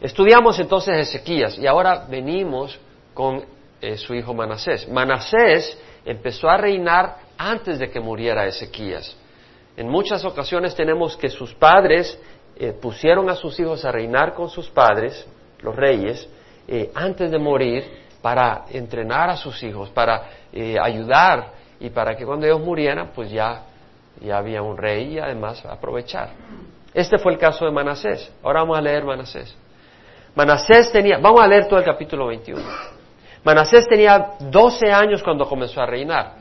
Estudiamos entonces Ezequías y ahora venimos con eh, su hijo Manasés. Manasés empezó a reinar antes de que muriera Ezequías. En muchas ocasiones tenemos que sus padres eh, pusieron a sus hijos a reinar con sus padres, los reyes, eh, antes de morir para entrenar a sus hijos, para ayudar y para que cuando ellos murieran, pues ya, ya había un rey y además aprovechar. Este fue el caso de Manasés. Ahora vamos a leer Manasés. Manasés tenía, vamos a leer todo el capítulo 21. Manasés tenía 12 años cuando comenzó a reinar.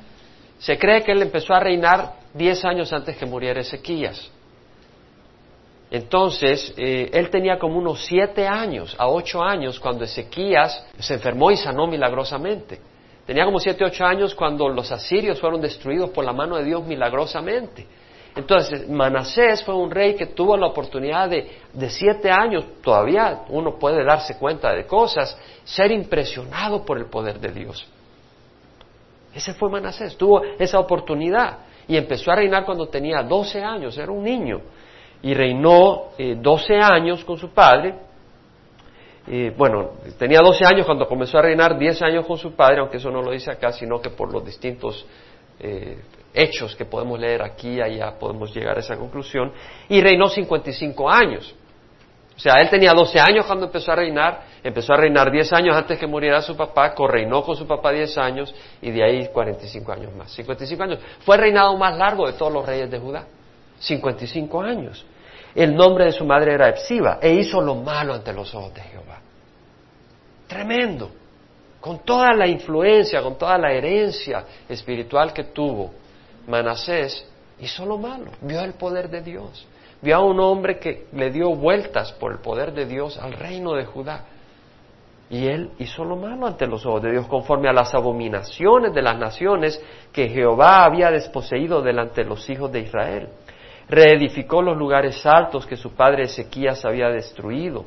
Se cree que él empezó a reinar 10 años antes que muriera Ezequías. Entonces, eh, él tenía como unos 7 años a 8 años cuando Ezequías se enfermó y sanó milagrosamente. Tenía como 7, 8 años cuando los asirios fueron destruidos por la mano de Dios milagrosamente. Entonces, Manasés fue un rey que tuvo la oportunidad de, de siete años, todavía uno puede darse cuenta de cosas, ser impresionado por el poder de Dios. Ese fue Manasés, tuvo esa oportunidad y empezó a reinar cuando tenía 12 años, era un niño, y reinó eh, 12 años con su padre. Eh, bueno, tenía 12 años cuando comenzó a reinar, 10 años con su padre, aunque eso no lo dice acá, sino que por los distintos eh, hechos que podemos leer aquí y allá podemos llegar a esa conclusión, y reinó 55 años. O sea, él tenía 12 años cuando empezó a reinar, empezó a reinar 10 años antes que muriera su papá, correinó con su papá 10 años y de ahí 45 años más. 55 años. Fue el reinado más largo de todos los reyes de Judá. 55 años. El nombre de su madre era Epsiba e hizo lo malo ante los ojos de Jehová. Tremendo. Con toda la influencia, con toda la herencia espiritual que tuvo, Manasés hizo lo malo, vio el poder de Dios, vio a un hombre que le dio vueltas por el poder de Dios al reino de Judá. Y él hizo lo malo ante los ojos de Dios, conforme a las abominaciones de las naciones que Jehová había desposeído delante de los hijos de Israel. Reedificó los lugares altos que su padre Ezequías había destruido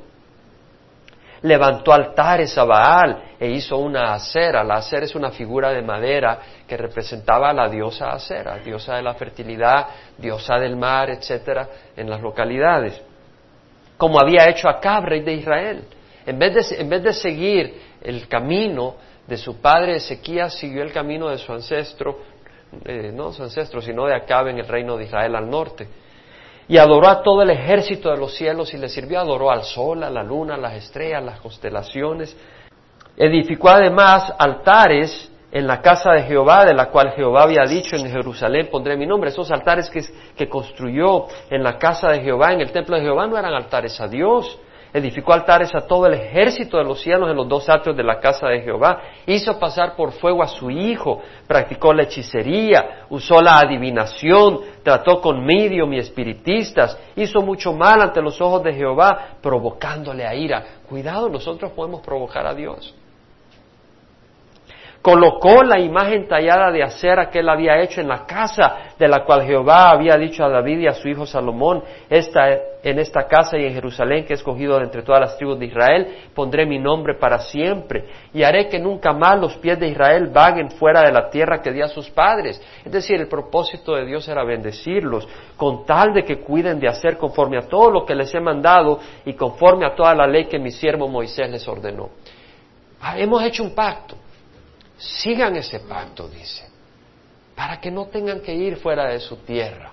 levantó altares a Baal e hizo una acera. La acera es una figura de madera que representaba a la diosa acera, diosa de la fertilidad, diosa del mar, etcétera, en las localidades. Como había hecho Acab, rey de Israel. En vez de, en vez de seguir el camino de su padre Ezequías, siguió el camino de su ancestro, eh, no su ancestro, sino de Acab en el reino de Israel al norte y adoró a todo el ejército de los cielos y le sirvió, adoró al sol, a la luna, a las estrellas, las constelaciones. Edificó además altares en la casa de Jehová, de la cual Jehová había dicho en Jerusalén pondré mi nombre. Esos altares que, que construyó en la casa de Jehová, en el templo de Jehová, no eran altares a Dios, edificó altares a todo el ejército de los cielos en los dos atrios de la casa de Jehová, hizo pasar por fuego a su hijo, practicó la hechicería, usó la adivinación, trató con medium y espiritistas, hizo mucho mal ante los ojos de Jehová, provocándole a ira. Cuidado, nosotros podemos provocar a Dios colocó la imagen tallada de acera que él había hecho en la casa de la cual Jehová había dicho a David y a su hijo Salomón, esta, en esta casa y en Jerusalén que he escogido entre todas las tribus de Israel, pondré mi nombre para siempre y haré que nunca más los pies de Israel vaguen fuera de la tierra que di a sus padres. Es decir, el propósito de Dios era bendecirlos con tal de que cuiden de hacer conforme a todo lo que les he mandado y conforme a toda la ley que mi siervo Moisés les ordenó. Ah, hemos hecho un pacto sigan ese pacto, dice, para que no tengan que ir fuera de su tierra,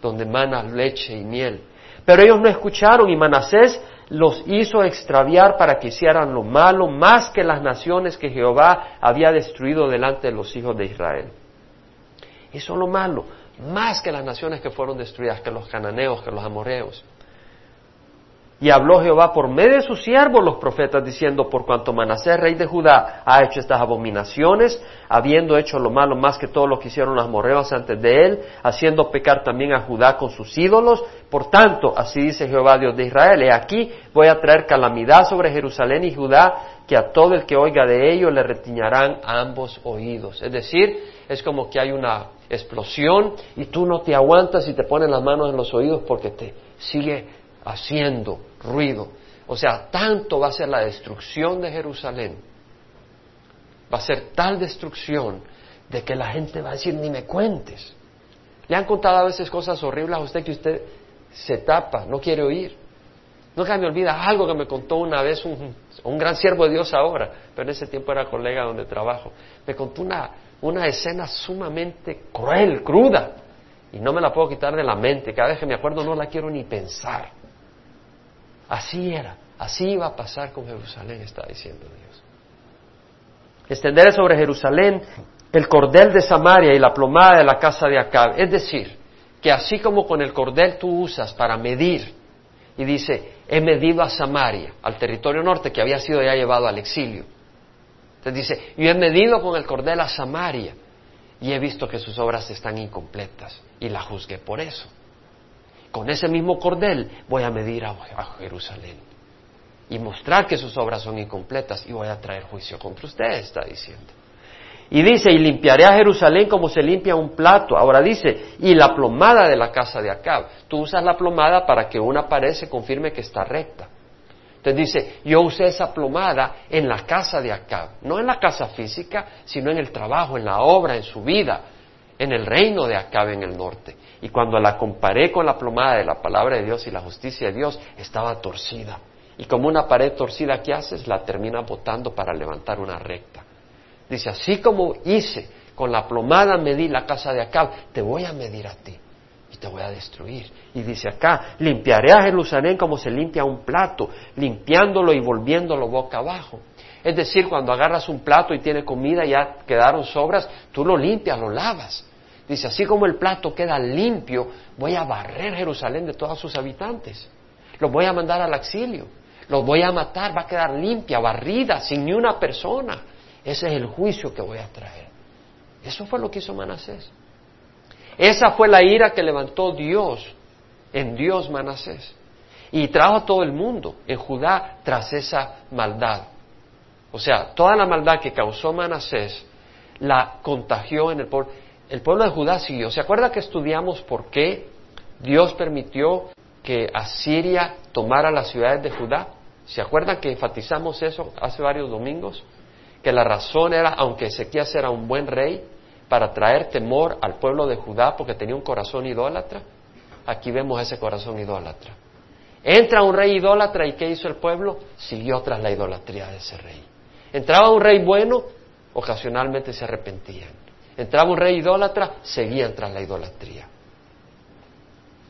donde mana leche y miel. Pero ellos no escucharon y Manasés los hizo extraviar para que hicieran lo malo más que las naciones que Jehová había destruido delante de los hijos de Israel. Hizo lo malo más que las naciones que fueron destruidas, que los cananeos, que los amorreos. Y habló Jehová por medio de sus siervos los profetas, diciendo, por cuanto Manasés, rey de Judá, ha hecho estas abominaciones, habiendo hecho lo malo más que todo lo que hicieron las morreos antes de él, haciendo pecar también a Judá con sus ídolos, por tanto, así dice Jehová Dios de Israel, he aquí voy a traer calamidad sobre Jerusalén y Judá, que a todo el que oiga de ello le retiñarán ambos oídos. Es decir, es como que hay una explosión y tú no te aguantas y te pones las manos en los oídos porque te sigue haciendo ruido. O sea, tanto va a ser la destrucción de Jerusalén, va a ser tal destrucción de que la gente va a decir, ni me cuentes. Le han contado a veces cosas horribles a usted que usted se tapa, no quiere oír. Nunca me olvida algo que me contó una vez un, gran siervo de Dios ahora, pero en ese tiempo era colega donde trabajo. Me contó una, una escena sumamente cruel, cruda, y no me la puedo quitar de la mente. Cada vez que me acuerdo no la quiero ni pensar. Así era, así iba a pasar con Jerusalén, está diciendo Dios. Extenderé sobre Jerusalén el cordel de Samaria y la plomada de la casa de Acab. Es decir, que así como con el cordel tú usas para medir, y dice, he medido a Samaria, al territorio norte que había sido ya llevado al exilio. Entonces dice, yo he medido con el cordel a Samaria y he visto que sus obras están incompletas y la juzgué por eso. Con ese mismo cordel voy a medir a, Jerusalén y mostrar que sus obras son incompletas y voy a traer juicio contra ustedes, está diciendo. Y dice, y limpiaré a Jerusalén como se limpia un plato. Ahora dice, y la plomada de la casa de Acab. Tú usas la plomada para que una pared se confirme que está recta. Entonces dice, yo usé esa plomada en la casa de Acab, no en la casa física, sino en el trabajo, en la obra, en su vida, en el reino de Acab en el norte. Y cuando la comparé con la plomada de la palabra de Dios y la justicia de Dios, estaba torcida. Y como una pared torcida que haces, la termina botando para levantar una recta. Dice, así como hice con la plomada medí la casa de Acab, te voy a medir a ti y te voy a destruir. Y dice acá, limpiaré a Jerusalén como se limpia un plato, limpiándolo y volviéndolo boca abajo. Es decir, cuando agarras un plato y tiene comida y ya quedaron sobras, tú lo limpias, lo lavas. Dice, así como el plato queda limpio, voy a barrer Jerusalén de todos sus habitantes. Los voy a mandar al exilio. Los voy a matar, va a quedar limpia, barrida, sin ni una persona. Ese es el juicio que voy a traer. Eso fue lo que hizo Manasés. Esa fue la ira que levantó Dios en Dios Manasés. Y trajo a todo el mundo en Judá tras esa maldad. O sea, toda la maldad que causó Manasés la contagió en el pueblo. El pueblo de Judá siguió. ¿Se acuerda que estudiamos por qué Dios permitió que Asiria tomara las ciudades de Judá? ¿Se acuerdan que enfatizamos eso hace varios domingos? que la razón era, aunque Ezequías era un buen rey, para traer temor al pueblo de Judá porque tenía un corazón idólatra, aquí vemos ese corazón idólatra. Entra un rey idólatra y ¿qué hizo el pueblo? Siguió tras la idolatría de ese rey. Entraba un rey bueno, ocasionalmente se arrepentían. Entraba un rey idólatra, seguían tras la idolatría.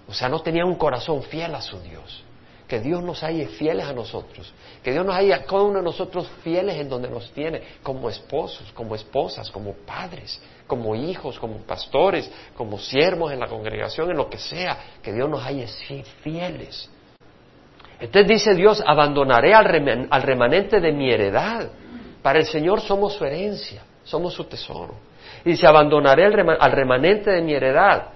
O sea, no tenían un corazón fiel a su Dios que Dios nos haya fieles a nosotros, que Dios nos haya cada uno de nosotros fieles en donde nos tiene, como esposos, como esposas, como padres, como hijos, como pastores, como siervos en la congregación, en lo que sea, que Dios nos haya fieles. Entonces dice Dios, abandonaré al, remanente de mi heredad. Para el Señor somos su herencia, somos su tesoro. Y dice, abandonaré al remanente de mi heredad.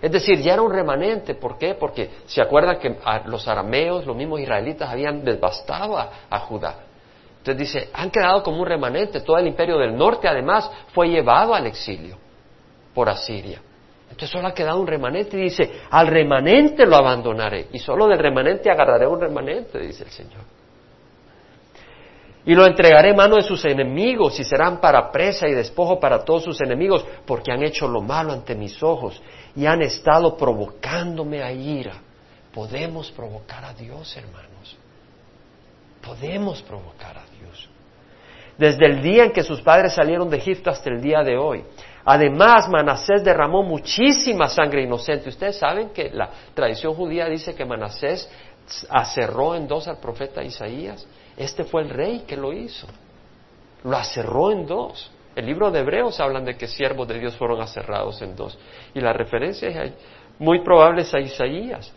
Es decir, ya era un remanente. ¿Por qué? Porque se acuerdan que los arameos, los mismos israelitas, habían devastado a, Judá. Entonces dice, han quedado como un remanente. Todo el imperio del norte, además, fue llevado al exilio por Asiria. Entonces solo ha quedado un remanente y dice, al remanente lo abandonaré. Y solo del remanente agarraré un remanente, dice el Señor. Y lo entregaré en mano de sus enemigos y serán para presa y despojo para todos sus enemigos, porque han hecho lo malo ante mis ojos y han estado provocándome a ira. Podemos provocar a Dios, hermanos. Podemos provocar a Dios. Desde el día en que sus padres salieron de Egipto hasta el día de hoy. Además, Manasés derramó muchísima sangre inocente. Ustedes saben que la tradición judía dice que Manasés acerró en dos al profeta Isaías. Este fue el rey que lo hizo. Lo acerró en dos. El libro de Hebreos hablan de que siervos de Dios fueron aserrados en dos. Y la referencia es muy probable a Isaías.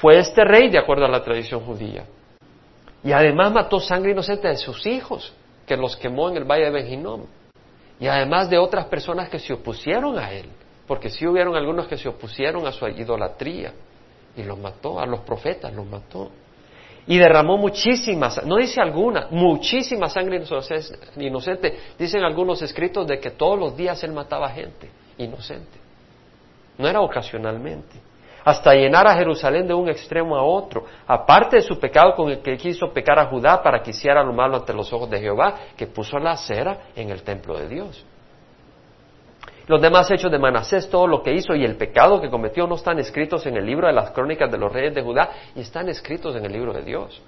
Fue este rey de acuerdo a la tradición judía. Y además mató sangre inocente de sus hijos, que los quemó en el valle de Benjinom. Y además de otras personas que se opusieron a él, porque sí hubieron algunos que se opusieron a su idolatría. Y los mató, a los profetas los mató y derramó muchísima, no dice alguna, muchísima sangre inocente. Dicen algunos escritos de que todos los días él mataba gente inocente. No era ocasionalmente. Hasta llenar a Jerusalén de un extremo a otro. Aparte de su pecado con el que quiso pecar a Judá para que hiciera lo malo ante los ojos de Jehová, que puso la cera en el templo de Dios. Los demás hechos de Manasés, todo lo que hizo y el pecado que cometió no están escritos en el libro de las crónicas de los reyes de Judá y están escritos en el libro de Dios.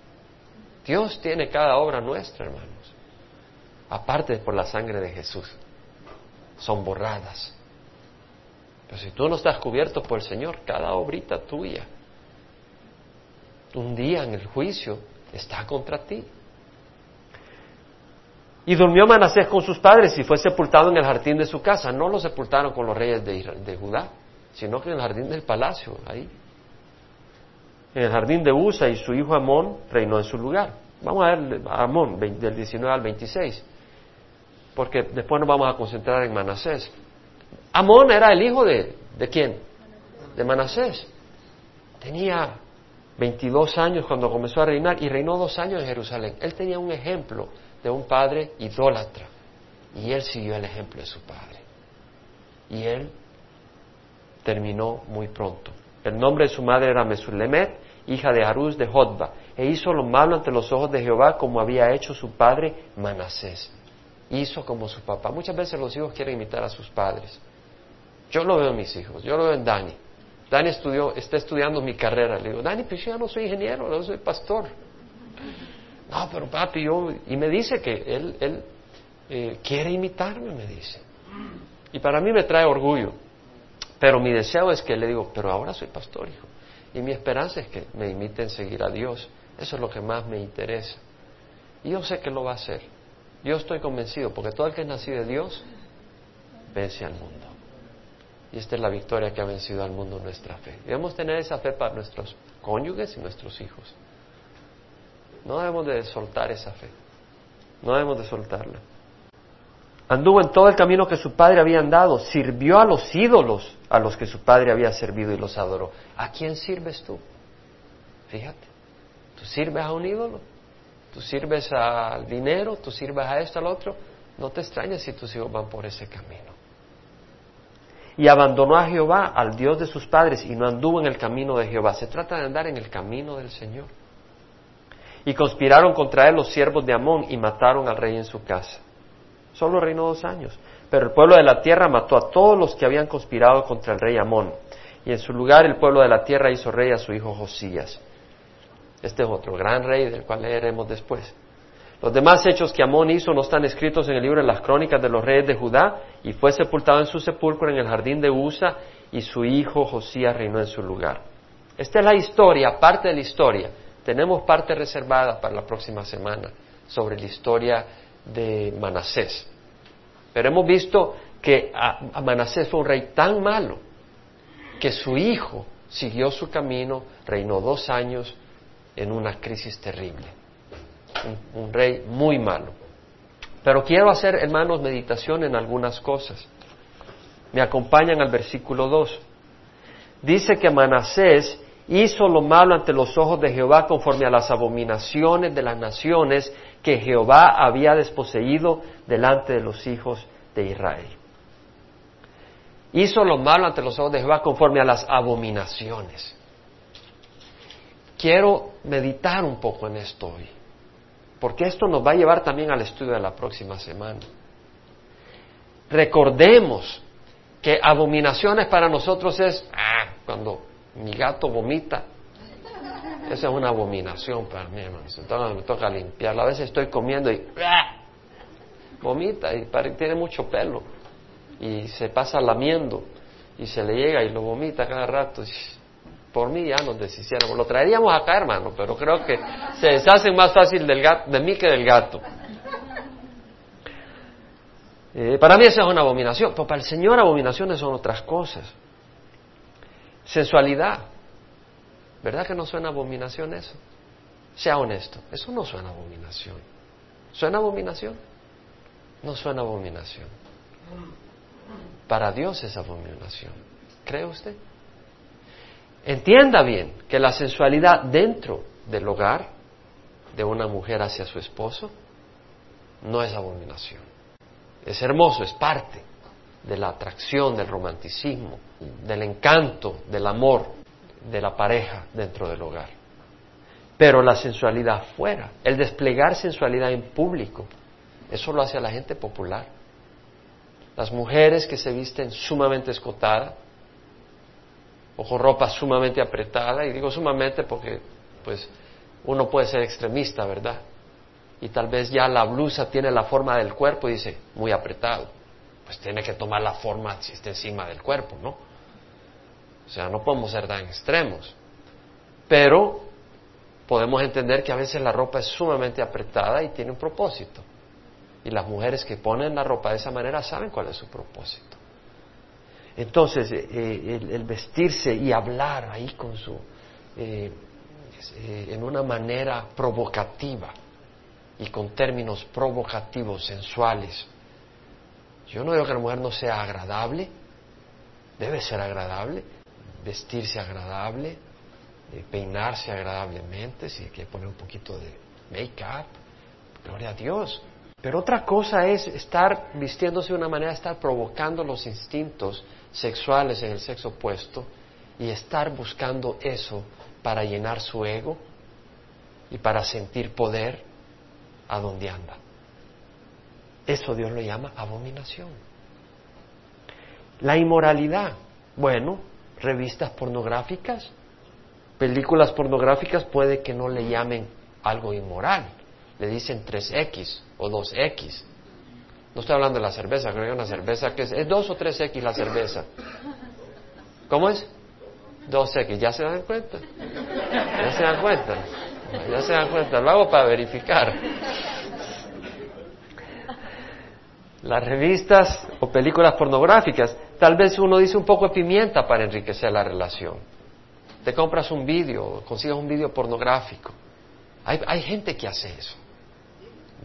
Dios tiene cada obra nuestra, hermanos, aparte por la sangre de Jesús. Son borradas. Pero si tú no estás cubierto por el Señor, cada obrita tuya, un día en el juicio, está contra ti. Y durmió Manasés con sus padres y fue sepultado en el jardín de su casa. No lo sepultaron con los reyes de, Judá, sino que en el jardín del palacio, ahí. En el jardín de Usa y su hijo Amón reinó en su lugar. Vamos a ver a Amón del 19 al 26, porque después nos vamos a concentrar en Manasés. Amón era el hijo de, ¿de quién? De Manasés. Tenía 22 años cuando comenzó a reinar y reinó dos años en Jerusalén. Él tenía un ejemplo de un padre idólatra. Y él siguió el ejemplo de su padre. Y él terminó muy pronto. El nombre de su madre era Mesulemet, hija de Arús de Jodba, e hizo lo malo ante los ojos de Jehová como había hecho su padre Manasés. Hizo como su papá. Muchas veces los hijos quieren imitar a sus padres. Yo lo veo en mis hijos, yo lo veo en Dani. Dani estudió, está estudiando mi carrera. Le digo, Dani, pues yo ya no soy ingeniero, no soy pastor. No, pero papi, yo... Y me dice que él, él eh, quiere imitarme, me dice. Y para mí me trae orgullo. Pero mi deseo es que le digo, pero ahora soy pastor, hijo. Y mi esperanza es que me imiten seguir a Dios. Eso es lo que más me interesa. Y yo sé que lo va a hacer. Yo estoy convencido, porque todo el que es nacido de Dios vence al mundo. Y esta es la victoria que ha vencido al mundo nuestra fe. Debemos tener esa fe para nuestros cónyuges y nuestros hijos. No debemos de soltar esa fe. No debemos de soltarla. Anduvo en todo el camino que su padre había andado, sirvió a los ídolos a los que su padre había servido y los adoró. ¿A quién sirves tú? Fíjate, ¿tú sirves a un ídolo? ¿Tú sirves al dinero? ¿Tú sirves a esto, al otro? No te extrañes si tus hijos van por ese camino. Y abandonó a Jehová, al Dios de sus padres, y no anduvo en el camino de Jehová. Se trata de andar en el camino del Señor. Y conspiraron contra él los siervos de Amón y mataron al rey en su casa. Solo reinó dos años. Pero el pueblo de la tierra mató a todos los que habían conspirado contra el rey Amón. Y en su lugar el pueblo de la tierra hizo rey a su hijo Josías. Este es otro gran rey del cual leeremos después. Los demás hechos que Amón hizo no están escritos en el libro de las crónicas de los reyes de Judá, y fue sepultado en su sepulcro en el jardín de Usa, y su hijo Josías reinó en su lugar. Esta es la historia, parte de la historia tenemos parte reservada para la próxima semana sobre la historia de Manasés. Pero hemos visto que Manasés fue un rey tan malo que su hijo siguió su camino, reinó dos años en una crisis terrible. Un, un, rey muy malo. Pero quiero hacer, hermanos, meditación en algunas cosas. Me acompañan al versículo 2. Dice que Manasés hizo lo malo ante los ojos de Jehová conforme a las abominaciones de las naciones que Jehová había desposeído delante de los hijos de Israel. Hizo lo malo ante los ojos de Jehová conforme a las abominaciones. Quiero meditar un poco en esto hoy, porque esto nos va a llevar también al estudio de la próxima semana. Recordemos que abominaciones para nosotros es ah, cuando mi gato vomita. Esa es una abominación para mí, hermano. Entonces me toca limpiarlo. A veces estoy comiendo y ¡ah! vomita y tiene mucho pelo. Y se pasa lamiendo y se le llega y lo vomita cada rato. Por mí ya nos deshiciéramos. Lo traeríamos acá, hermano, pero creo que se deshace más fácil del gato, de mí que del gato. Eh, para mí esa es una abominación, pero para el Señor abominaciones son otras cosas. Sensualidad. ¿Verdad que no suena abominación eso? Sea honesto, eso no suena abominación. ¿Suena abominación? No suena abominación. Para Dios es abominación. ¿Cree usted? Entienda bien que la sensualidad dentro del hogar de una mujer hacia su esposo no es abominación. Es hermoso, es parte de la atracción, del romanticismo, del encanto, del amor de la pareja dentro del hogar. Pero la sensualidad fuera, el desplegar sensualidad en público, eso lo hace la gente popular. Las mujeres que se visten sumamente escotada o con ropa sumamente apretada, y digo sumamente porque pues uno puede ser extremista, ¿verdad? Y tal vez ya la blusa tiene la forma del cuerpo y dice, muy apretado. Pues tiene que tomar la forma si está encima del cuerpo, ¿no? O sea, no podemos ser tan extremos. Pero podemos entender que a veces la ropa es sumamente apretada y tiene un propósito. Y las mujeres que ponen la ropa de esa manera saben cuál es su propósito. Entonces, eh, eh, el, vestirse y hablar ahí con su, eh, en una manera provocativa y con términos provocativos, sensuales. Yo no digo que la mujer no sea agradable, debe ser agradable, vestirse agradable, peinarse agradablemente, si hay que poner un poquito de make-up, gloria a Dios. Pero otra cosa es estar vistiéndose de una manera, estar provocando los instintos sexuales en el sexo opuesto y estar buscando eso para llenar su ego y para sentir poder a donde anda. Eso Dios lo llama abominación. La inmoralidad. Bueno, revistas pornográficas, películas pornográficas puede que no le llamen algo inmoral, le dicen 3X o 2X. No estoy hablando de la cerveza, creo que una cerveza que es, es 2 o 3X la cerveza. ¿Cómo es? 2X, ¿ya se dan cuenta? ¿Ya se dan cuenta? Ya se dan cuenta, lo hago para verificar. Las revistas o películas pornográficas, tal vez uno dice un poco de pimienta para enriquecer la relación. Te compras un vídeo, consigues un vídeo pornográfico. Hay, hay gente que hace eso.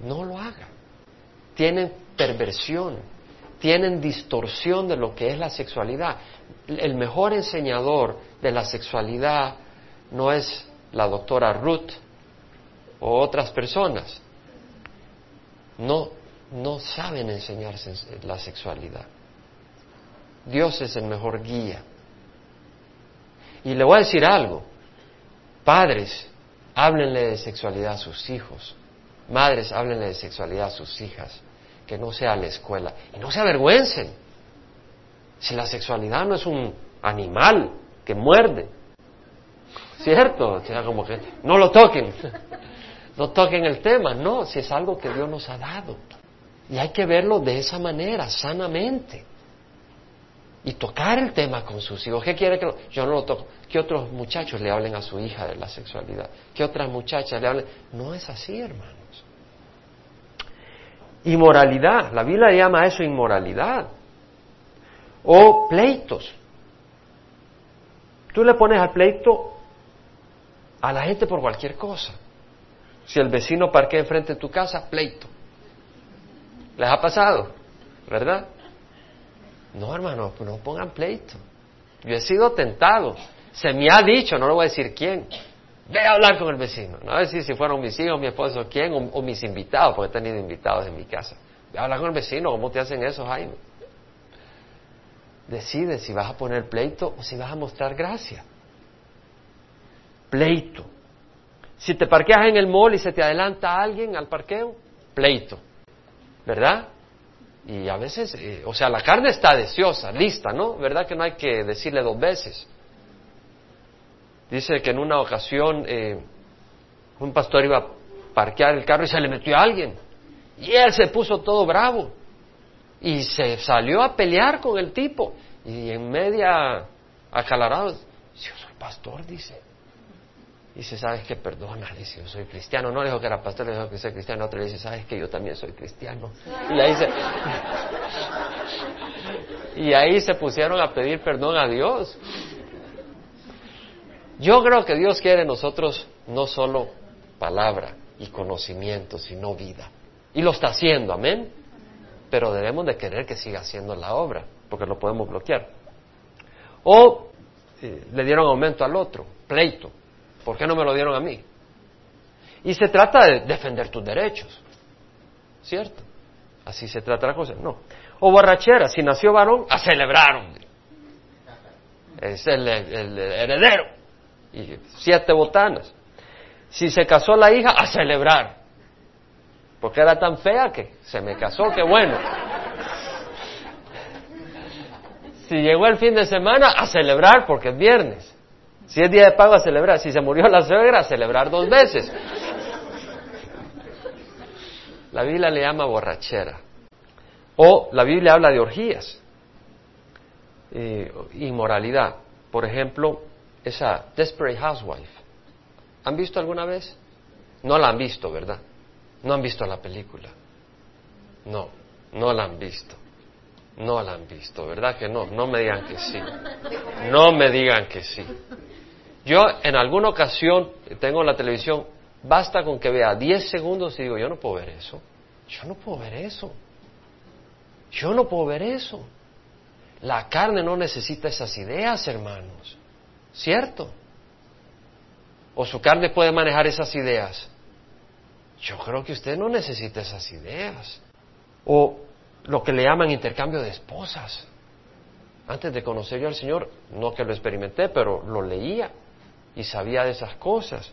No lo haga. Tienen perversión, tienen distorsión de lo que es la sexualidad. El mejor enseñador de la sexualidad no es la doctora Ruth o otras personas. No, no saben enseñarse la sexualidad. Dios es el mejor guía. Y le voy a decir algo. Padres, háblenle de sexualidad a sus hijos. Madres, háblenle de sexualidad a sus hijas. Que no sea la escuela. Y no se avergüencen. Si la sexualidad no es un animal que muerde. ¿Cierto? O como que no lo toquen. No toquen el tema. No, si es algo que Dios nos ha dado. Y hay que verlo de esa manera, sanamente y tocar el tema con sus hijos. ¿Qué quiere que yo no lo toco? ¿Qué otros muchachos le hablen a su hija de la sexualidad? ¿Qué otras muchachas le hablen? No es así, hermanos. Inmoralidad, la Biblia llama eso inmoralidad. O pleitos. Tú le pones al pleito a la gente por cualquier cosa. Si el vecino parquea enfrente de tu casa, pleito. ¿Les ha pasado? ¿Verdad? No, hermano, pues no pongan pleito. Yo he sido tentado. Se me ha dicho, no le voy a decir quién. Ve a hablar con el vecino. No voy a decir si fueron mis hijos, mi esposo, quién, o, mis invitados, porque he tenido invitados en mi casa. Ve a hablar con el vecino. ¿Cómo te hacen eso, Jaime? Decide si vas a poner pleito o si vas a mostrar gracia. Pleito. Si te parqueas en el mall y se te adelanta alguien al parqueo, pleito. ¿Verdad? Y a veces, eh, o sea, la carne está deseosa, lista, ¿no? ¿Verdad que no hay que decirle dos veces? Dice que en una ocasión eh, un pastor iba a parquear el carro y se le metió a alguien. Y él se puso todo bravo. Y se salió a pelear con el tipo. Y en media acalarado, yo soy pastor, dice. Dice, ¿sabes qué? Perdona, dice, yo soy cristiano. No le dijo que era pastor, le dijo que soy cristiano. Otro le dice, ¿sabes qué? Yo también soy cristiano. Y ahí se... y ahí se pusieron a pedir perdón a Dios. Yo creo que Dios quiere en nosotros no solo palabra y conocimiento, sino vida. Y lo está haciendo, amén. Pero debemos de querer que siga haciendo la obra, porque lo podemos bloquear. O eh, le dieron aumento al otro, pleito. ¿Por qué no me lo dieron a mí? Y se trata de defender tus derechos, ¿cierto? Así se trata la cosa, no. O borrachera, si nació varón, a celebrar, Es el, heredero. Y siete botanas. Si se casó la hija, a celebrar. Porque era tan fea que se me casó, qué bueno. Si llegó el fin de semana, a celebrar porque es viernes. Si es día de pago, a celebrar. Si se murió la suegra, a celebrar dos veces. La Biblia le llama borrachera. O la Biblia habla de orgías, eh, inmoralidad. Por ejemplo, esa Desperate Housewife. ¿Han visto alguna vez? No la han visto, ¿verdad? No han visto la película. No, no la han visto. No la han visto, ¿verdad que no? No me digan que sí. No me digan que sí. Yo en alguna ocasión tengo la televisión, basta con que vea 10 segundos y digo, yo no puedo ver eso. Yo no puedo ver eso. Yo no puedo ver eso. La carne no necesita esas ideas, hermanos. ¿Cierto? ¿O su carne puede manejar esas ideas? Yo creo que usted no necesita esas ideas. O lo que le llaman intercambio de esposas. Antes de conocer yo al Señor, no que lo experimenté, pero lo leía y sabía de esas cosas.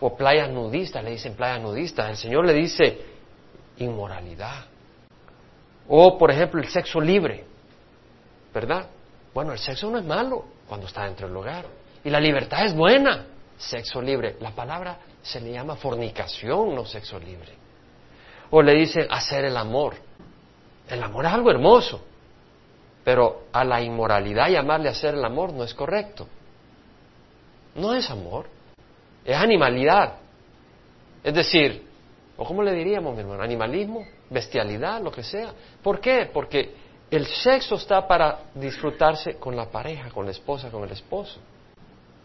O playas nudistas, le dicen playas nudistas. El Señor le dice inmoralidad. O, por ejemplo, el sexo libre. ¿Verdad? Bueno, el sexo no es malo cuando está dentro del hogar. Y la libertad es buena. Sexo libre. La palabra se le llama fornicación, no sexo libre. O le dicen hacer el amor. El amor es algo hermoso. Pero a la inmoralidad llamarle hacer el amor no es correcto. No es amor. Es animalidad. Es decir, ¿o cómo le diríamos, mi hermano? Animalismo, bestialidad, lo que sea. ¿Por qué? Porque el sexo está para disfrutarse con la pareja, con la esposa, con el esposo.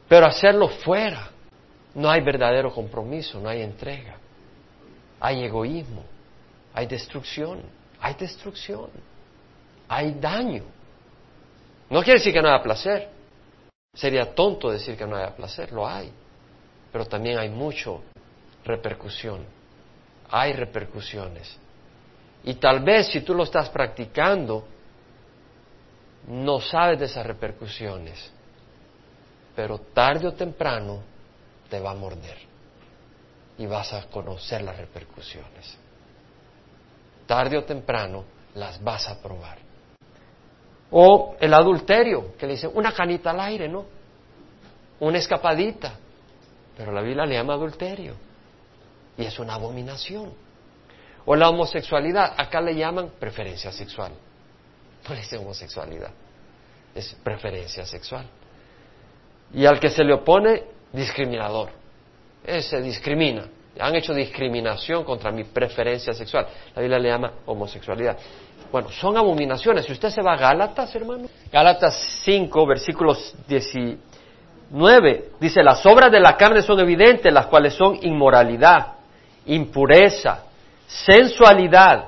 Pero hacerlo fuera, no hay verdadero compromiso, no hay entrega. Hay egoísmo, hay destrucción, hay destrucción, hay daño. No quiere decir que no haya placer. Sería tonto decir que no haya placer, lo hay. Pero también hay mucho repercusión. Hay repercusiones. Y tal vez si tú lo estás practicando, no sabes de esas repercusiones, pero tarde o temprano te va a morder y vas a conocer las repercusiones. Tarde o temprano las vas a probar. O el adulterio, que le dicen una canita al aire, ¿no? Una escapadita. Pero la Biblia le llama adulterio. Y es una abominación. O la homosexualidad, acá le llaman preferencia sexual. No le dicen homosexualidad, es preferencia sexual. Y al que se le opone, discriminador. Ese discrimina. Han hecho discriminación contra mi preferencia sexual. La Biblia le llama homosexualidad. Bueno, son abominaciones. Si usted se va a Gálatas, hermano, Gálatas 5, versículos 19, dice, las obras de la carne son evidentes, las cuales son inmoralidad, impureza, sensualidad,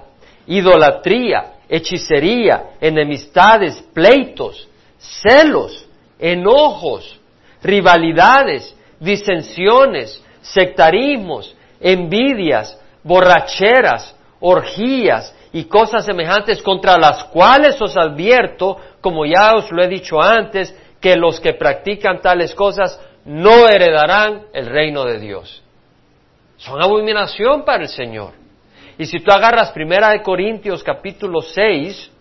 idolatría, hechicería, enemistades, pleitos, celos, enojos, rivalidades, disensiones, sectarismos, envidias, borracheras, orgías y cosas semejantes contra las cuales os advierto, como ya os lo he dicho antes, que los que practican tales cosas no heredarán el reino de Dios. Son abominación para el Señor. Y si tú agarras Primera de Corintios capítulo 6,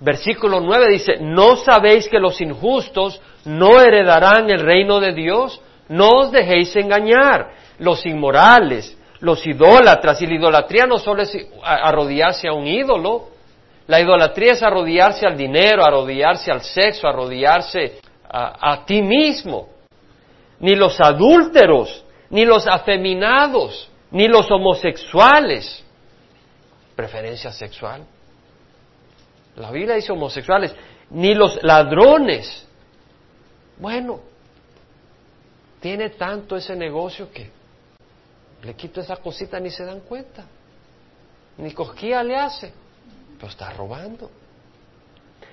versículo 9 dice, ¿no sabéis que los injustos no heredarán el reino de Dios? No os dejéis engañar. Los inmorales, los idólatras, y la idolatría no solo es arrodillarse a un ídolo, la idolatría es arrodillarse al dinero, arrodillarse al sexo, arrodillarse a, a ti mismo. Ni los adúlteros, ni los afeminados, ni los homosexuales. Preferencia sexual. La Biblia dice homosexuales, ni los ladrones. Bueno, tiene tanto ese negocio que le quito esa cosita ni se dan cuenta. Ni cosquilla le hace, pero está robando.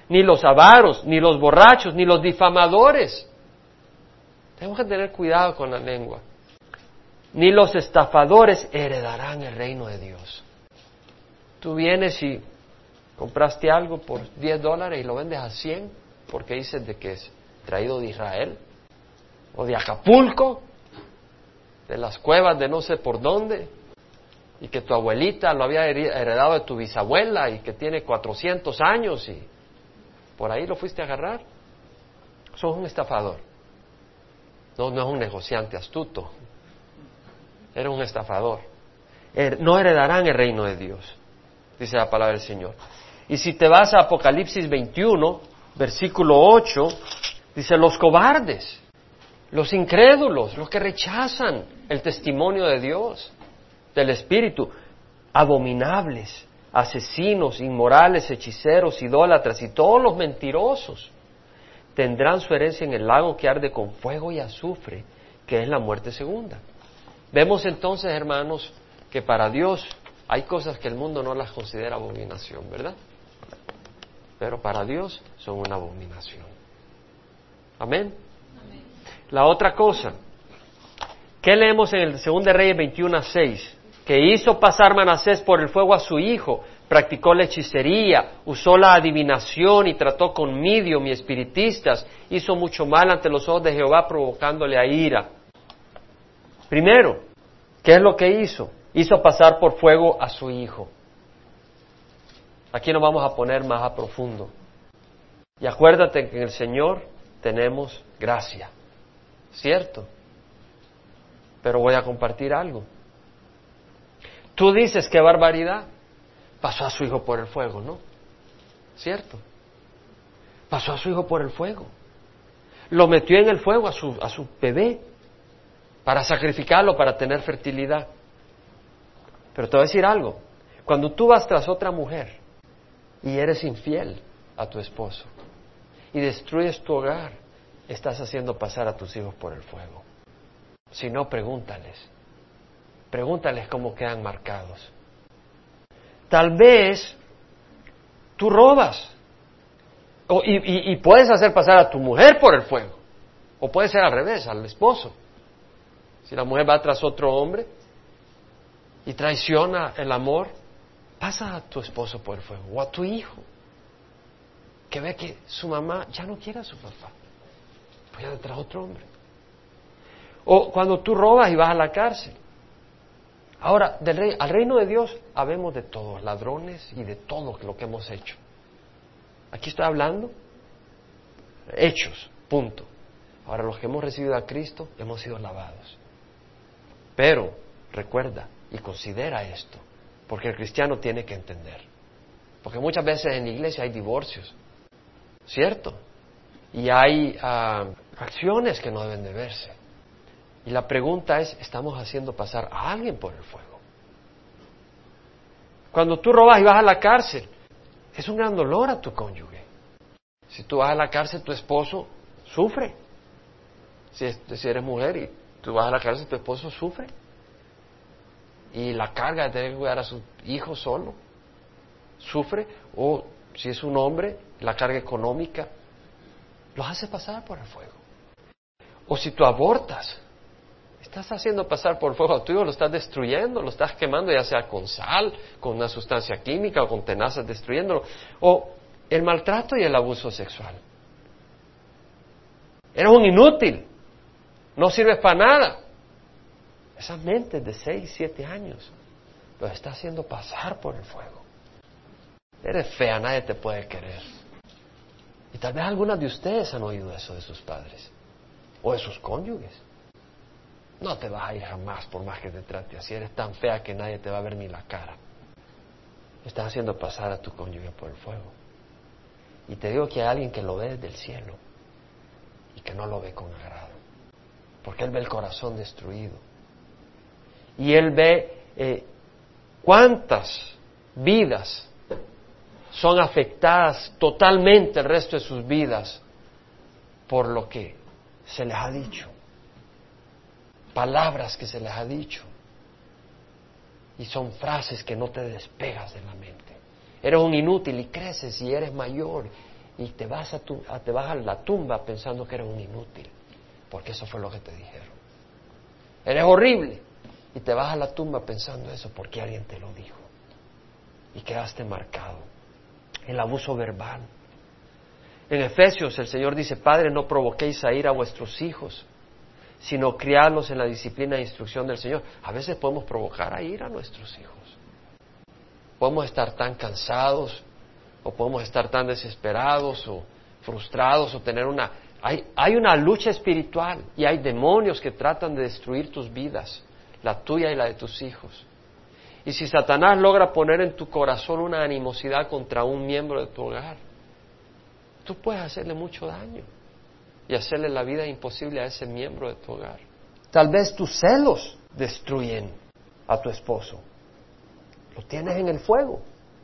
Ni los avaros, ni los borrachos, ni los difamadores. Tenemos que tener cuidado con la lengua ni los estafadores heredarán el reino de Dios. Tú vienes y compraste algo por 10 dólares y lo vendes a 100 porque dices de que es traído de Israel de Acapulco, de las cuevas de no sé por dónde, y que tu abuelita lo había heredado de tu bisabuela y que tiene 400 años y por ahí lo fuiste a agarrar. Sos un estafador. No, no es un negociante astuto. Era un estafador. No heredarán el reino de Dios, dice la palabra del Señor. Y si te vas a Apocalipsis 21, versículo 8, dice los cobardes, los incrédulos, los que rechazan el testimonio de Dios, del Espíritu, abominables, asesinos, inmorales, hechiceros, idólatras y todos los mentirosos tendrán su herencia en el lago que arde con fuego y azufre, que es la muerte segunda. Vemos entonces, hermanos, que para Dios hay cosas que el mundo no las considera abominación, ¿verdad? Pero para Dios son una abominación. Amén. La otra cosa, ¿qué leemos en el 2 Reyes 21 a 6? Que hizo pasar Manasés por el fuego a su hijo, practicó la hechicería, usó la adivinación y trató con Midio, y espiritistas, hizo mucho mal ante los ojos de Jehová provocándole a ira. Primero, ¿qué es lo que hizo? Hizo pasar por fuego a su hijo. Aquí nos vamos a poner más a profundo. Y acuérdate que en el Señor tenemos gracia, ¿cierto? Pero voy a compartir algo. Tú dices qué barbaridad. Pasó a su hijo por el fuego, ¿no? ¿Cierto? Pasó a su hijo por el fuego. Lo metió en el fuego a su, a su bebé para sacrificarlo, para tener fertilidad. Pero te voy a decir algo. Cuando tú vas tras otra mujer y eres infiel a tu esposo y destruyes tu hogar, estás haciendo pasar a tus hijos por el fuego. Si no, pregúntales. Pregúntales cómo quedan marcados. Tal vez tú robas y, y puedes hacer pasar a tu mujer por el fuego. O puede ser al revés, al esposo. Si la mujer va tras otro hombre y traiciona el amor, pasa a tu esposo por el fuego o a tu hijo que ve que su mamá ya no quiere a su papá, pues ya detrás otro hombre. O cuando tú robas y vas a la cárcel. Ahora, del rey, al reino de Dios habemos de todos, ladrones y de todo lo que hemos hecho. Aquí estoy hablando hechos, punto. Ahora, los que hemos recibido a Cristo hemos sido lavados. Pero recuerda y considera esto, porque el cristiano tiene que entender. Porque muchas veces en la iglesia hay divorcios, ¿cierto? Y hay ah, acciones que no deben de verse. Y la pregunta es, ¿estamos haciendo pasar a alguien por el fuego? Cuando tú robas y vas a la cárcel, es un gran dolor a tu cónyuge. Si tú vas a la cárcel, tu esposo sufre. Si, si eres mujer y Tú vas a la cárcel, tu esposo sufre. Y la carga de tener que cuidar a su hijo solo sufre. O si es un hombre, la carga económica los hace pasar por el fuego. O si tú abortas, estás haciendo pasar por el fuego a tu hijo, lo estás destruyendo, lo estás quemando, ya sea con sal, con una sustancia química o con tenazas, destruyéndolo. O el maltrato y el abuso sexual. Eres un inútil. No sirves para nada. Esas mentes de seis, siete años los está haciendo pasar por el fuego. Eres fea, nadie te puede querer. Y tal vez algunas de ustedes han oído eso de sus padres o de sus cónyuges. No te vas a ir jamás por más que te trate así. Eres tan fea que nadie te va a ver ni la cara. Estás haciendo pasar a tu cónyuge por el fuego. Y te digo que hay alguien que lo ve desde el cielo y que no lo ve con agrado porque Él ve el corazón destruido. Y Él ve eh, cuántas vidas son afectadas totalmente el resto de sus vidas por lo que se les ha dicho, palabras que se les ha dicho, y son frases que no te despegas de la mente. Eres un inútil y creces y eres mayor y te vas a, te vas a la tumba pensando que eres un inútil porque eso fue lo que te dijeron. Eres horrible y te vas a la tumba pensando eso porque alguien te lo dijo y quedaste marcado. El abuso verbal. En Efesios el Señor dice, Padre, no provoquéis a ir a vuestros hijos, sino criarlos en la disciplina e instrucción del Señor. A veces podemos provocar a ir a nuestros hijos. Podemos estar tan cansados o podemos estar tan desesperados o frustrados o tener una... Hay, hay una lucha espiritual y hay demonios que tratan de destruir tus vidas, la tuya y la de tus hijos. Y si Satanás logra poner en tu corazón una animosidad contra un miembro de tu hogar, tú puedes hacerle mucho daño y hacerle la vida imposible a ese miembro de tu hogar. Tal vez tus celos destruyen a tu esposo. Lo tienes en el fuego.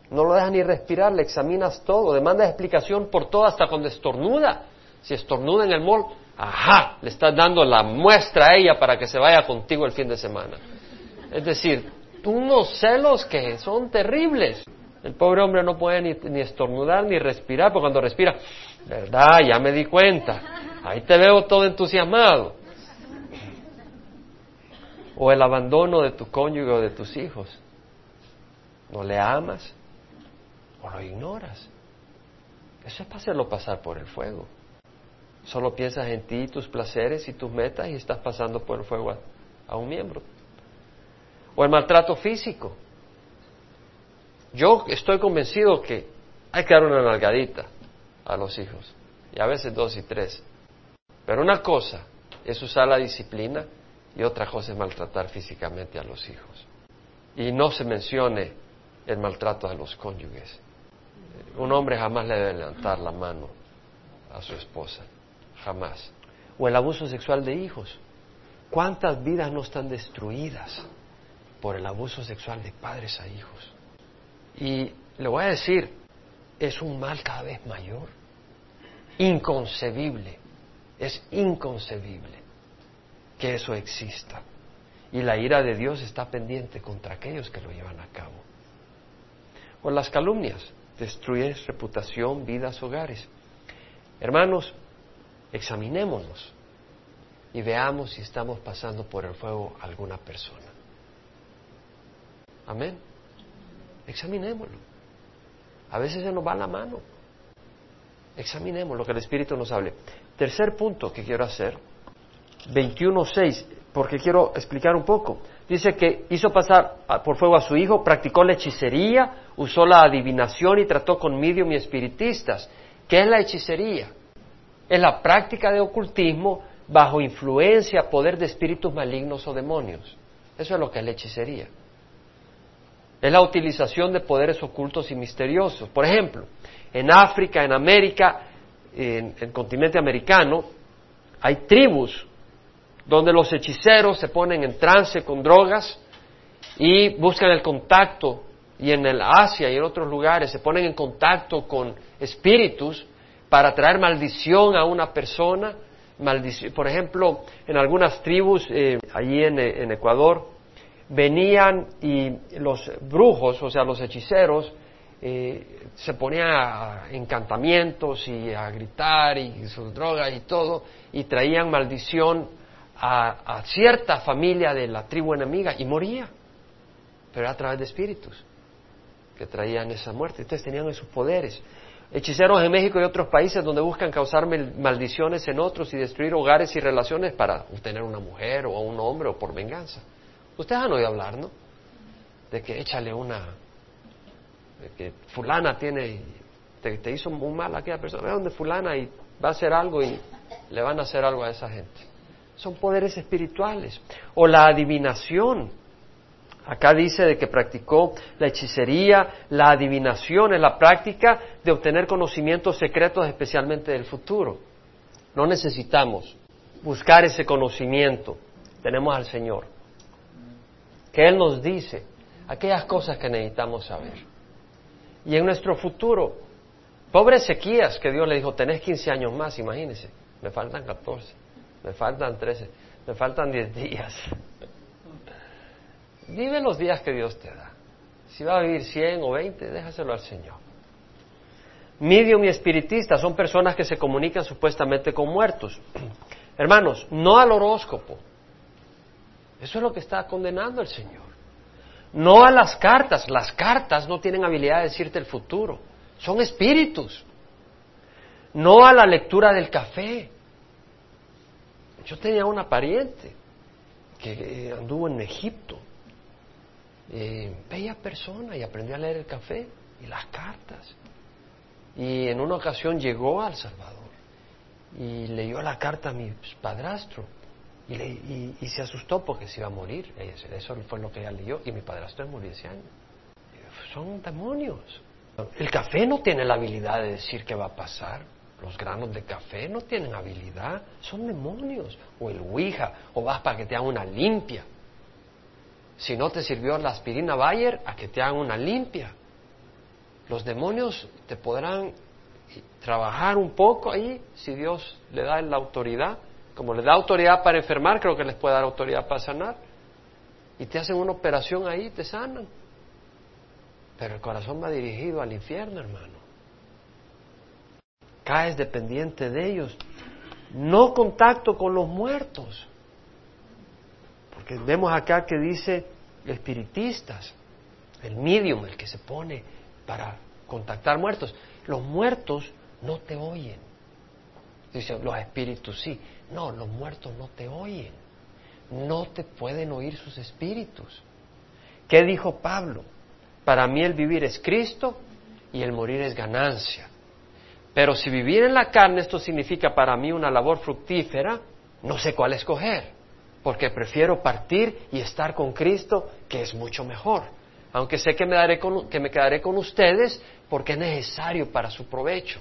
No lo dejas ni respirar, le examinas todo, demandas explicación por todo hasta cuando estornuda. Si estornuda en el mall, ajá, le estás dando la muestra a ella para que se vaya contigo el fin de semana. Es decir, unos celos que son terribles. El pobre hombre no puede ni, ni, estornudar ni respirar, porque cuando respira, ¿verdad? Ya me di cuenta. Ahí te veo todo entusiasmado. O el abandono de tu cónyuge o de tus hijos. No le amas, o lo ignoras. Eso es para hacerlo pasar por el fuego. Solo piensas en ti, tus placeres y tus metas y estás pasando por el fuego a, un miembro. O el maltrato físico. Yo estoy convencido que hay que dar una nalgadita a los hijos, y a veces dos y tres. Pero una cosa es usar la disciplina y otra cosa es maltratar físicamente a los hijos. Y no se mencione el maltrato a los cónyuges. Un hombre jamás le debe levantar la mano a su esposa, jamás. O el abuso sexual de hijos. ¿Cuántas vidas no están destruidas por el abuso sexual de padres a hijos? Y le voy a decir, es un mal cada vez mayor, inconcebible, es inconcebible que eso exista. Y la ira de Dios está pendiente contra aquellos que lo llevan a cabo. O las calumnias destruyes reputación, vidas, hogares. Hermanos, examinémonos y veamos si estamos pasando por el fuego alguna persona. Amén. Examinémoslo. A veces se nos va la mano. Examinemos lo que el Espíritu nos hable. Tercer punto que quiero hacer, 21.6, porque quiero explicar un poco. Dice que hizo pasar por fuego a su hijo, practicó la hechicería, usó la adivinación y trató con medium y espiritistas. ¿Qué es la hechicería? Es la práctica de ocultismo bajo influencia, poder de espíritus malignos o demonios. Eso es lo que es la hechicería. Es la utilización de poderes ocultos y misteriosos. Por ejemplo, en África, en América, en el continente americano, hay tribus donde los hechiceros se ponen en trance con drogas y buscan el contacto, y en el Asia y en otros lugares se ponen en contacto con espíritus para traer maldición a una persona. Por ejemplo, en algunas tribus eh, allí en, Ecuador, venían y los brujos, o sea, los hechiceros, eh, se ponían a encantamientos y a gritar y sus drogas y todo, y traían maldición a, cierta familia de la tribu enemiga y moría, pero era a través de espíritus que traían esa muerte. Entonces tenían esos poderes. Hechiceros en México y otros países donde buscan causar maldiciones en otros y destruir hogares y relaciones para obtener una mujer o un hombre o por venganza. Ustedes han oído hablar, ¿no? De que échale una, de que fulana tiene, te, te hizo muy mal a aquella persona, ve donde fulana y va a hacer algo y le van a hacer algo a esa gente son poderes espirituales. O la adivinación. Acá dice de que practicó la hechicería, la adivinación es la práctica de obtener conocimientos secretos especialmente del futuro. No necesitamos buscar ese conocimiento. Tenemos al Señor. Que Él nos dice aquellas cosas que necesitamos saber. Y en nuestro futuro, pobre Ezequías, que Dios le dijo, tenés 15 años más, imagínese, me faltan 14 me faltan 13, me faltan 10 días. Vive los días que Dios te da. Si va a vivir 100 o 20, déjaselo al Señor. Medium y espiritista son personas que se comunican supuestamente con muertos. Hermanos, no al horóscopo. Eso es lo que está condenando el Señor. No a las cartas. Las cartas no tienen habilidad de decirte el futuro. Son espíritus. No a la lectura del café. Yo tenía una pariente que anduvo en Egipto, eh, bella persona y aprendió a leer el café y las cartas. Y en una ocasión llegó al Salvador y leyó la carta a mi padrastro y, se asustó porque se iba a morir. Eso fue lo que ella leyó y mi padrastro murió ese año. Son demonios. El café no tiene la habilidad de decir qué va a pasar. Los granos de café no tienen habilidad, son demonios. O el Ouija, o vas para que te hagan una limpia. Si no te sirvió la aspirina Bayer, a que te hagan una limpia. Los demonios te podrán trabajar un poco ahí, si Dios le da la autoridad. Como le da autoridad para enfermar, creo que les puede dar autoridad para sanar. Y te hacen una operación ahí, te sanan. Pero el corazón va dirigido al infierno, hermano. Caes dependiente de ellos. No contacto con los muertos. Porque vemos acá que dice espiritistas, el medium, el que se pone para contactar muertos. Los muertos no te oyen. Dicen, los espíritus sí. No, los muertos no te oyen. No te pueden oír sus espíritus. ¿Qué dijo Pablo? Para mí el vivir es Cristo y el morir es ganancia. Pero si vivir en la carne esto significa para mí una labor fructífera, no sé cuál escoger, porque prefiero partir y estar con Cristo, que es mucho mejor. Aunque sé que me, daré que me quedaré con ustedes porque es necesario para su provecho.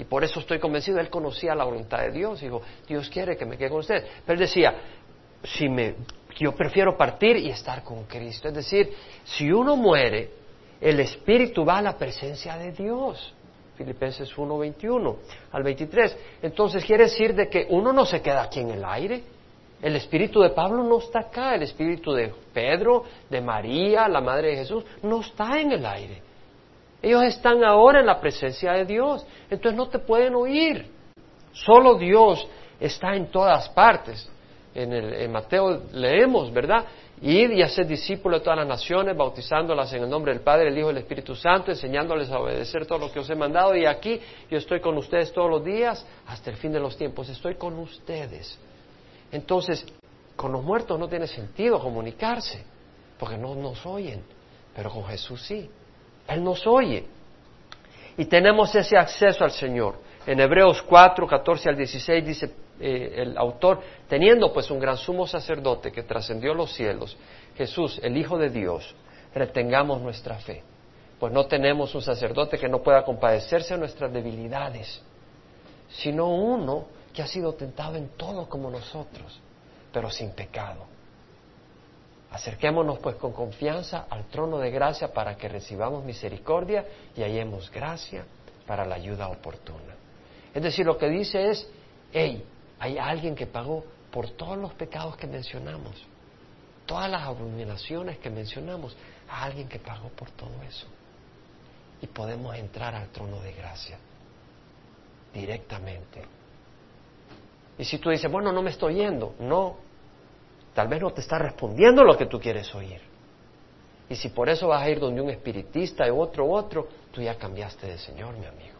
Y por eso estoy convencido, él conocía la voluntad de Dios. Dijo, Dios quiere que me quede con ustedes. Pero él decía, si me, yo prefiero partir y estar con Cristo. Es decir, si uno muere, el espíritu va a la presencia de Dios. Filipenses 1, 21 al 23. Entonces quiere decir de que uno no se queda aquí en el aire. El espíritu de Pablo no está acá, el espíritu de Pedro, de María, la madre de Jesús, no está en el aire. Ellos están ahora en la presencia de Dios, entonces no te pueden oír. Solo Dios está en todas partes. En, el, Mateo leemos, ¿verdad? Ir y hacer discípulos de todas las naciones, bautizándolas en el nombre del Padre, el Hijo y el Espíritu Santo, enseñándoles a obedecer todo lo que os he mandado. Y aquí yo estoy con ustedes todos los días hasta el fin de los tiempos. Estoy con ustedes. Entonces, con los muertos no tiene sentido comunicarse, porque no nos oyen, pero con Jesús sí. Él nos oye. Y tenemos ese acceso al Señor. En Hebreos 4, 14 al 16 dice eh, el autor, teniendo pues un gran sumo sacerdote que trascendió los cielos, Jesús, el Hijo de Dios, retengamos nuestra fe. Pues no tenemos un sacerdote que no pueda compadecerse a nuestras debilidades, sino uno que ha sido tentado en todo como nosotros, pero sin pecado. Acerquémonos pues con confianza al trono de gracia para que recibamos misericordia y hallemos gracia para la ayuda oportuna. Es decir, lo que dice es, hey, hay alguien que pagó por todos los pecados que mencionamos, todas las abominaciones que mencionamos, hay alguien que pagó por todo eso. Y podemos entrar al trono de gracia directamente. Y si tú dices, bueno, no me estoy yendo, no, Tal vez no te está respondiendo lo que tú quieres oír. Y si por eso vas a ir donde un espiritista y otro otro, tú ya cambiaste de Señor, mi amigo.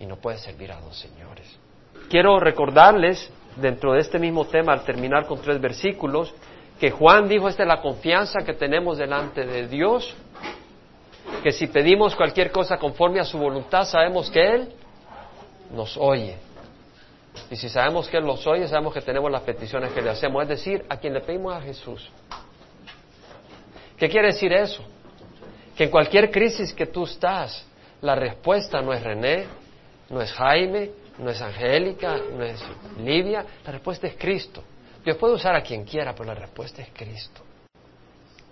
Y no puedes servir a dos señores. Quiero recordarles, dentro de este mismo tema, al terminar con tres versículos, que Juan dijo, esta es la confianza que tenemos delante de Dios, que si pedimos cualquier cosa conforme a su voluntad, sabemos que Él nos oye. Y si sabemos que Él los oye, sabemos que tenemos las peticiones que le hacemos. Es decir, a quien le pedimos a Jesús. ¿Qué quiere decir eso? Que en cualquier crisis que tú estás, la respuesta no es René, no es Jaime, no es Angélica, no es Livia, la respuesta es Cristo. Dios puede usar a quien quiera, pero la respuesta es Cristo.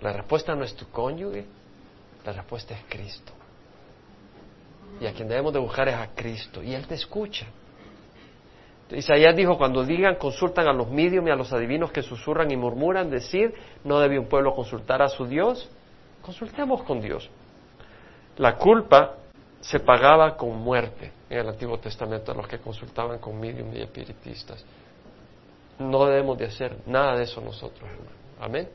La respuesta no es tu cónyuge, la respuesta es Cristo. Y a quien debemos de buscar es a Cristo. Y Él te escucha. Isaías dijo, cuando digan, consultan a los medios y a los adivinos que susurran y murmuran, decir, no debe un pueblo consultar a su Dios, consultemos con Dios. La culpa se pagaba con muerte en el Antiguo Testamento a los que consultaban con medium y espiritistas. No debemos de hacer nada de eso nosotros. Amén.